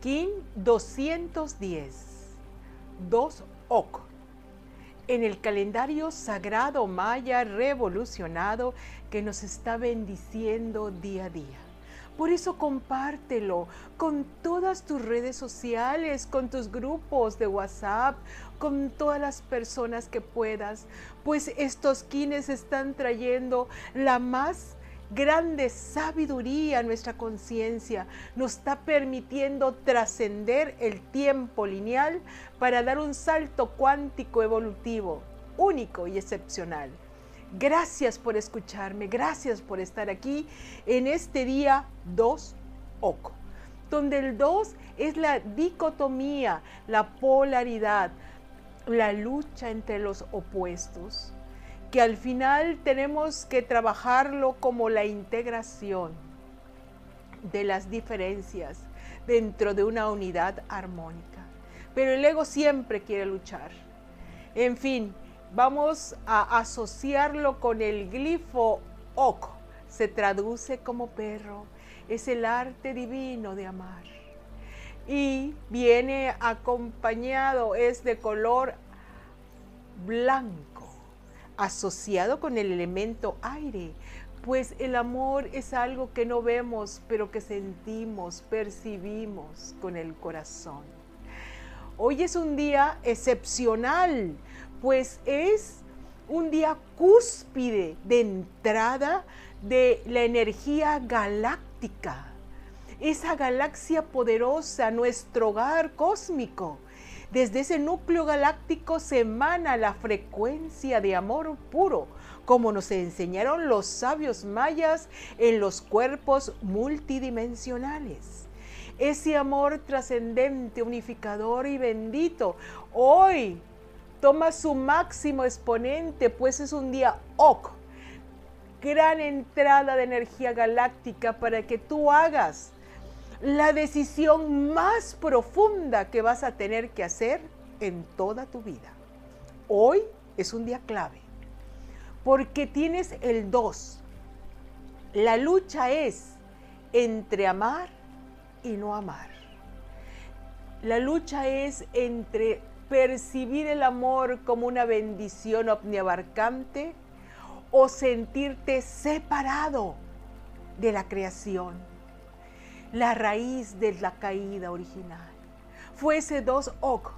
Kin 210, 2 Ok. En el calendario sagrado maya revolucionado que nos está bendiciendo día a día. Por eso compártelo con todas tus redes sociales, con tus grupos de WhatsApp, con todas las personas que puedas, pues estos kines están trayendo la más grande sabiduría nuestra conciencia, nos está permitiendo trascender el tiempo lineal para dar un salto cuántico evolutivo, único y excepcional. Gracias por escucharme, gracias por estar aquí en este día 2 Oco, donde el 2 es la dicotomía, la polaridad, la lucha entre los opuestos, que al final tenemos que trabajarlo como la integración de las diferencias dentro de una unidad armónica. Pero el ego siempre quiere luchar. En fin, vamos a asociarlo con el glifo ok. Se traduce como perro. Es el arte divino de amar. Y viene acompañado, es de color blanco, asociado con el elemento aire. Pues el amor es algo que no vemos, pero que sentimos, percibimos con el corazón. Hoy es un día excepcional pues es un día cúspide de entrada de la energía galáctica, esa galaxia poderosa, nuestro hogar cósmico. Desde ese núcleo galáctico se emana la frecuencia de amor puro, como nos enseñaron los sabios mayas en los cuerpos multidimensionales. Ese amor trascendente, unificador y bendito, hoy toma su máximo exponente, pues es un día OK. Gran entrada de energía galáctica para que tú hagas la decisión más profunda que vas a tener que hacer en toda tu vida. Hoy es un día clave, porque tienes el 2. La lucha es entre amar y no amar. La lucha es entre percibir el amor como una bendición omniabarcante o sentirte separado de la creación, la raíz de la caída original. Fue ese dos ok,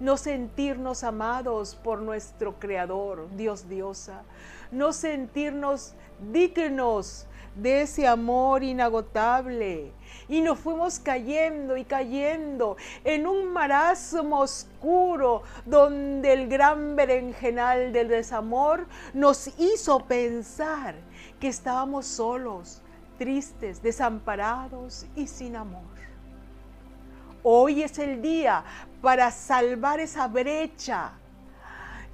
no sentirnos amados por nuestro Creador, Dios diosa, no sentirnos dignos de ese amor inagotable. Y nos fuimos cayendo y cayendo en un marasmo oscuro donde el gran berenjenal del desamor nos hizo pensar que estábamos solos, tristes, desamparados y sin amor. Hoy es el día para salvar esa brecha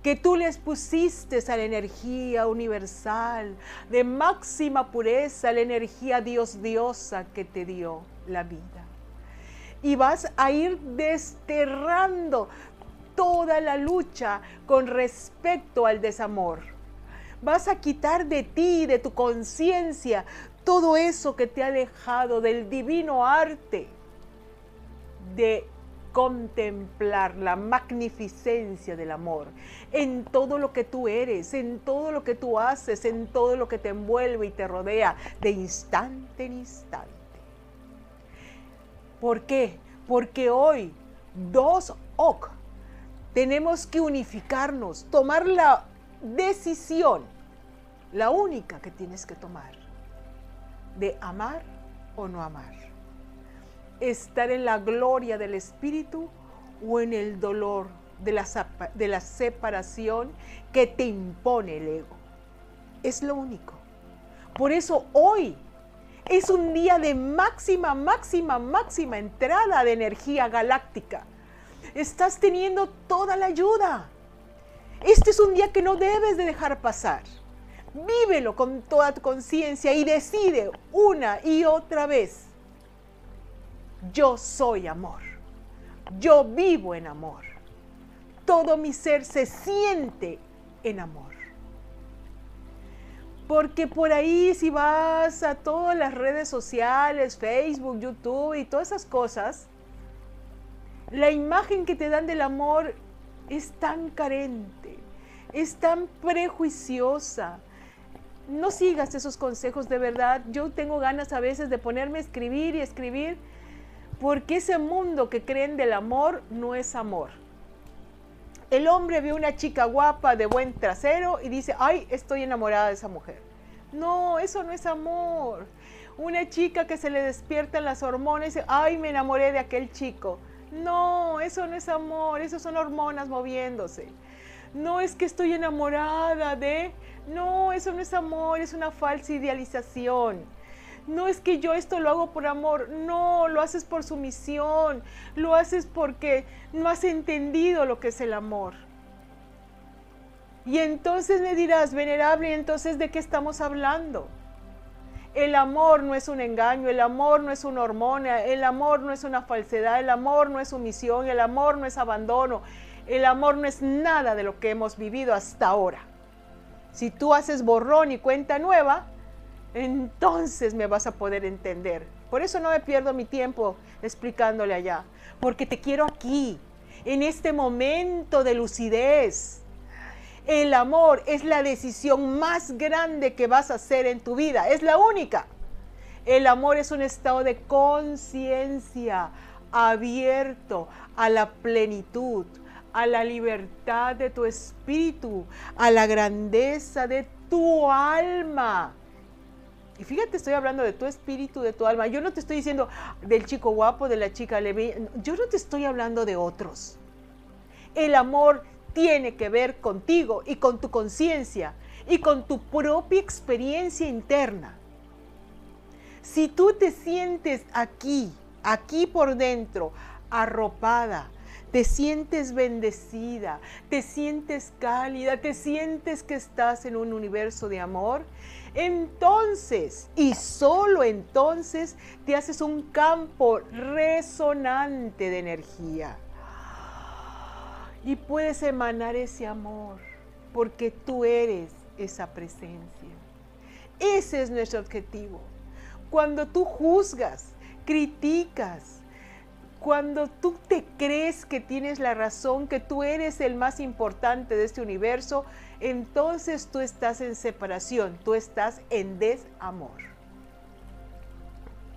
que tú les pusiste a la energía universal de máxima pureza, la energía Dios diosa que te dio la vida. Y vas a ir desterrando toda la lucha con respecto al desamor. Vas a quitar de ti, de tu conciencia, todo eso que te ha dejado del divino arte de contemplar la magnificencia del amor en todo lo que tú eres, en todo lo que tú haces, en todo lo que te envuelve y te rodea de instante en instante. ¿Por qué? Porque hoy, dos OK, tenemos que unificarnos, tomar la decisión, la única que tienes que tomar, de amar o no amar estar en la gloria del Espíritu o en el dolor de la, de la separación que te impone el ego. Es lo único. Por eso hoy es un día de máxima, máxima, máxima entrada de energía galáctica. Estás teniendo toda la ayuda. Este es un día que no debes de dejar pasar. Vívelo con toda tu conciencia y decide una y otra vez yo soy amor. Yo vivo en amor. Todo mi ser se siente en amor. Porque por ahí si vas a todas las redes sociales, Facebook, YouTube y todas esas cosas, La imagen que te dan del amor es tan carente, es tan prejuiciosa. No sigas esos consejos de verdad. Yo tengo ganas a veces de ponerme a escribir y escribir, porque ese mundo que creen del amor no es amor. El hombre ve una chica guapa de buen trasero y dice, ay, estoy enamorada de esa mujer. No, eso no es amor. Una chica que se le despiertan las hormonas y dice, ay, me enamoré de aquel chico. No, eso no es amor, eso son hormonas moviéndose. No es que estoy enamorada de... No, eso no es amor, es una falsa idealización. No es que yo esto lo hago por amor, no, lo haces por sumisión, lo haces porque no has entendido lo que es el amor. Y entonces me dirás, venerable, entonces de qué estamos hablando? El amor no es un engaño, el amor no es una hormona, el amor no es una falsedad, el amor no es sumisión, el amor no es abandono, el amor no es nada de lo que hemos vivido hasta ahora. Si tú haces borrón y cuenta nueva, entonces me vas a poder entender. Por eso no me pierdo mi tiempo explicándole allá, porque te quiero aquí, en este momento de lucidez. El amor es la decisión más grande que vas a hacer en tu vida, es la única. El amor es un estado de conciencia abierto a la plenitud, a la libertad de tu espíritu, a la grandeza de tu alma. Y fíjate, estoy hablando de tu espíritu, de tu alma. Yo no te estoy diciendo del chico guapo, de la chica leve. Yo no te estoy hablando de otros. El amor tiene que ver contigo y con tu conciencia y con tu propia experiencia interna. Si tú te sientes aquí, aquí por dentro, arropada, te sientes bendecida, te sientes cálida, te sientes que estás en un universo de amor, entonces y solo entonces te haces un campo resonante de energía. Y puedes emanar ese amor porque tú eres esa presencia. Ese es nuestro objetivo. Cuando tú juzgas, criticas, cuando tú te crees que tienes la razón, que tú eres el más importante de este universo, entonces tú estás en separación, tú estás en desamor.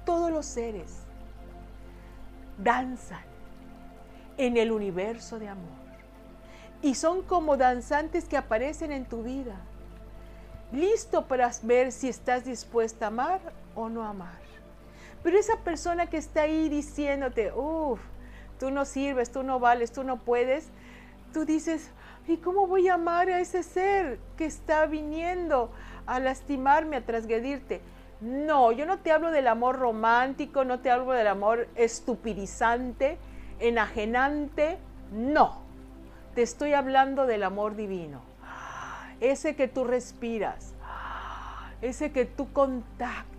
Todos los seres danzan en el universo de amor y son como danzantes que aparecen en tu vida, listo para ver si estás dispuesta a amar o no amar. Pero esa persona que está ahí diciéndote, uff, tú no sirves, tú no vales, tú no puedes, tú dices, ¿y cómo voy a amar a ese ser que está viniendo a lastimarme, a transgredirte? No, yo no te hablo del amor romántico, no te hablo del amor estupidizante, enajenante, no. Te estoy hablando del amor divino. Ese que tú respiras, ese que tú contactas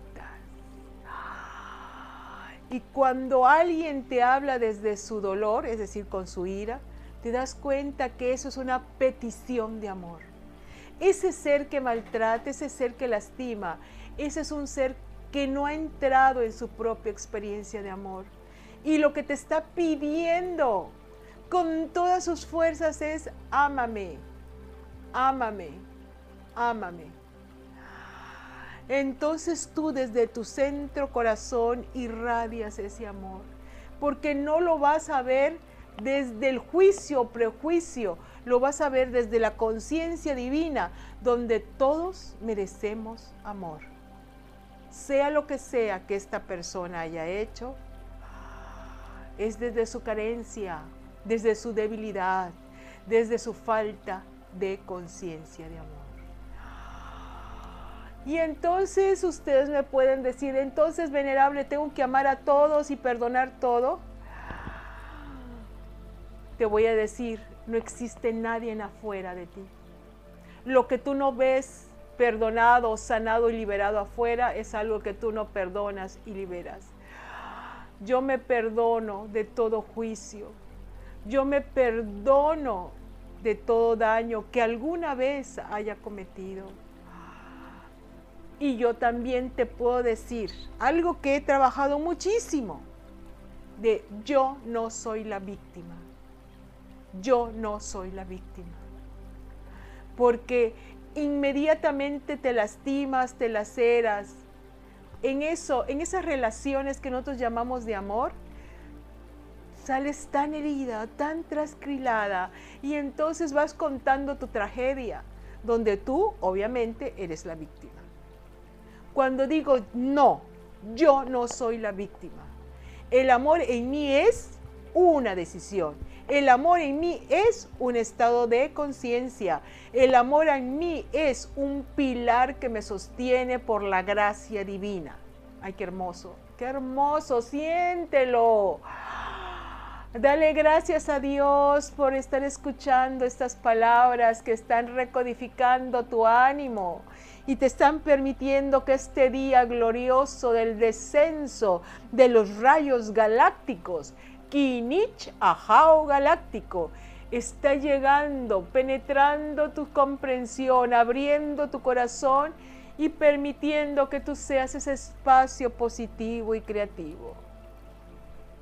y cuando alguien te habla desde su dolor, es decir, con su ira, te das cuenta que eso es una petición de amor. Ese ser que maltrata, ese ser que lastima, ese es un ser que no ha entrado en su propia experiencia de amor. Y lo que te está pidiendo con todas sus fuerzas es, ámame, ámame, ámame entonces tú desde tu centro corazón irradias ese amor, porque no lo vas a ver desde el juicio prejuicio, lo vas a ver desde la conciencia divina, donde todos merecemos amor. Sea lo que sea que esta persona haya hecho, es desde su carencia, desde su debilidad, desde su falta de conciencia de amor. Y entonces ustedes me pueden decir, entonces venerable, tengo que amar a todos y perdonar todo. Te voy a decir, no existe nadie en afuera de ti. Lo que tú no ves perdonado, sanado y liberado afuera es algo que tú no perdonas y liberas. Yo me perdono de todo juicio. Yo me perdono de todo daño que alguna vez haya cometido. Y yo también te puedo decir algo que he trabajado muchísimo. de yo no soy la víctima. Yo no soy la víctima. Porque inmediatamente te lastimas, te laceras. En eso, en esas relaciones que nosotros llamamos de amor, sales tan herida, tan trascrilada y entonces vas contando tu tragedia, donde tú obviamente eres la víctima. Cuando digo no, yo no soy la víctima. El amor en mí es una decisión. El amor en mí es un estado de conciencia. El amor en mí es un pilar que me sostiene por la gracia divina. Ay, qué hermoso, qué hermoso, siéntelo. Dale gracias a Dios por estar escuchando estas palabras que están recodificando tu ánimo y te están permitiendo que este día glorioso del descenso de los rayos galácticos, Kinich Ajao Galáctico, está llegando, penetrando tu comprensión, abriendo tu corazón y permitiendo que tú seas ese espacio positivo y creativo.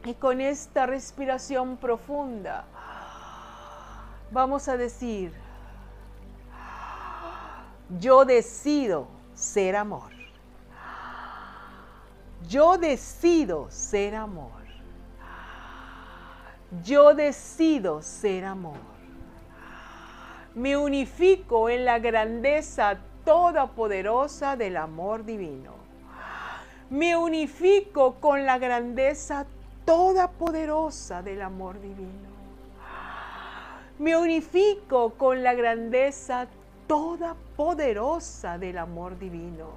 Y con esta respiración profunda vamos a decir, yo decido ser amor. Yo decido ser amor. Yo decido ser amor. Me unifico en la grandeza todopoderosa del amor divino. Me unifico con la grandeza toda poderosa del amor divino. Me unifico con la grandeza toda poderosa del amor divino.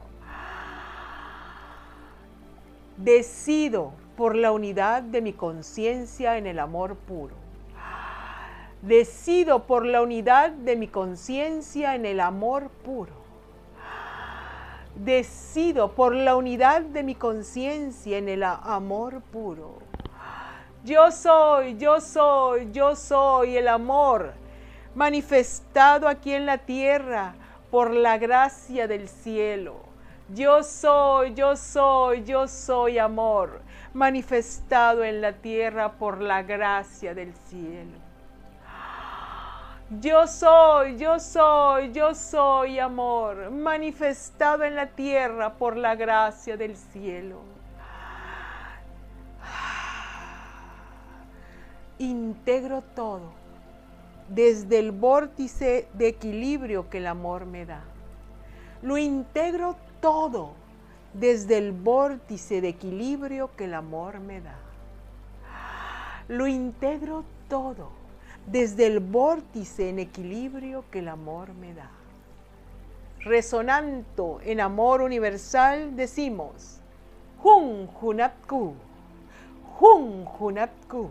Decido por la unidad de mi conciencia en el amor puro. Decido por la unidad de mi conciencia en el amor puro decido por la unidad de mi conciencia en el amor puro. Yo soy, yo soy, yo soy el amor manifestado aquí en la tierra por la gracia del cielo. Yo soy, yo soy, yo soy amor manifestado en la tierra por la gracia del cielo. Yo soy, yo soy, yo soy amor manifestado en la tierra por la gracia del cielo. Integro todo desde el vórtice de equilibrio que el amor me da. Lo integro todo desde el vórtice de equilibrio que el amor me da. Lo integro todo desde el vórtice en equilibrio que el amor me da. Resonando en amor universal decimos, Hun Hunapku, Hun Hunapku.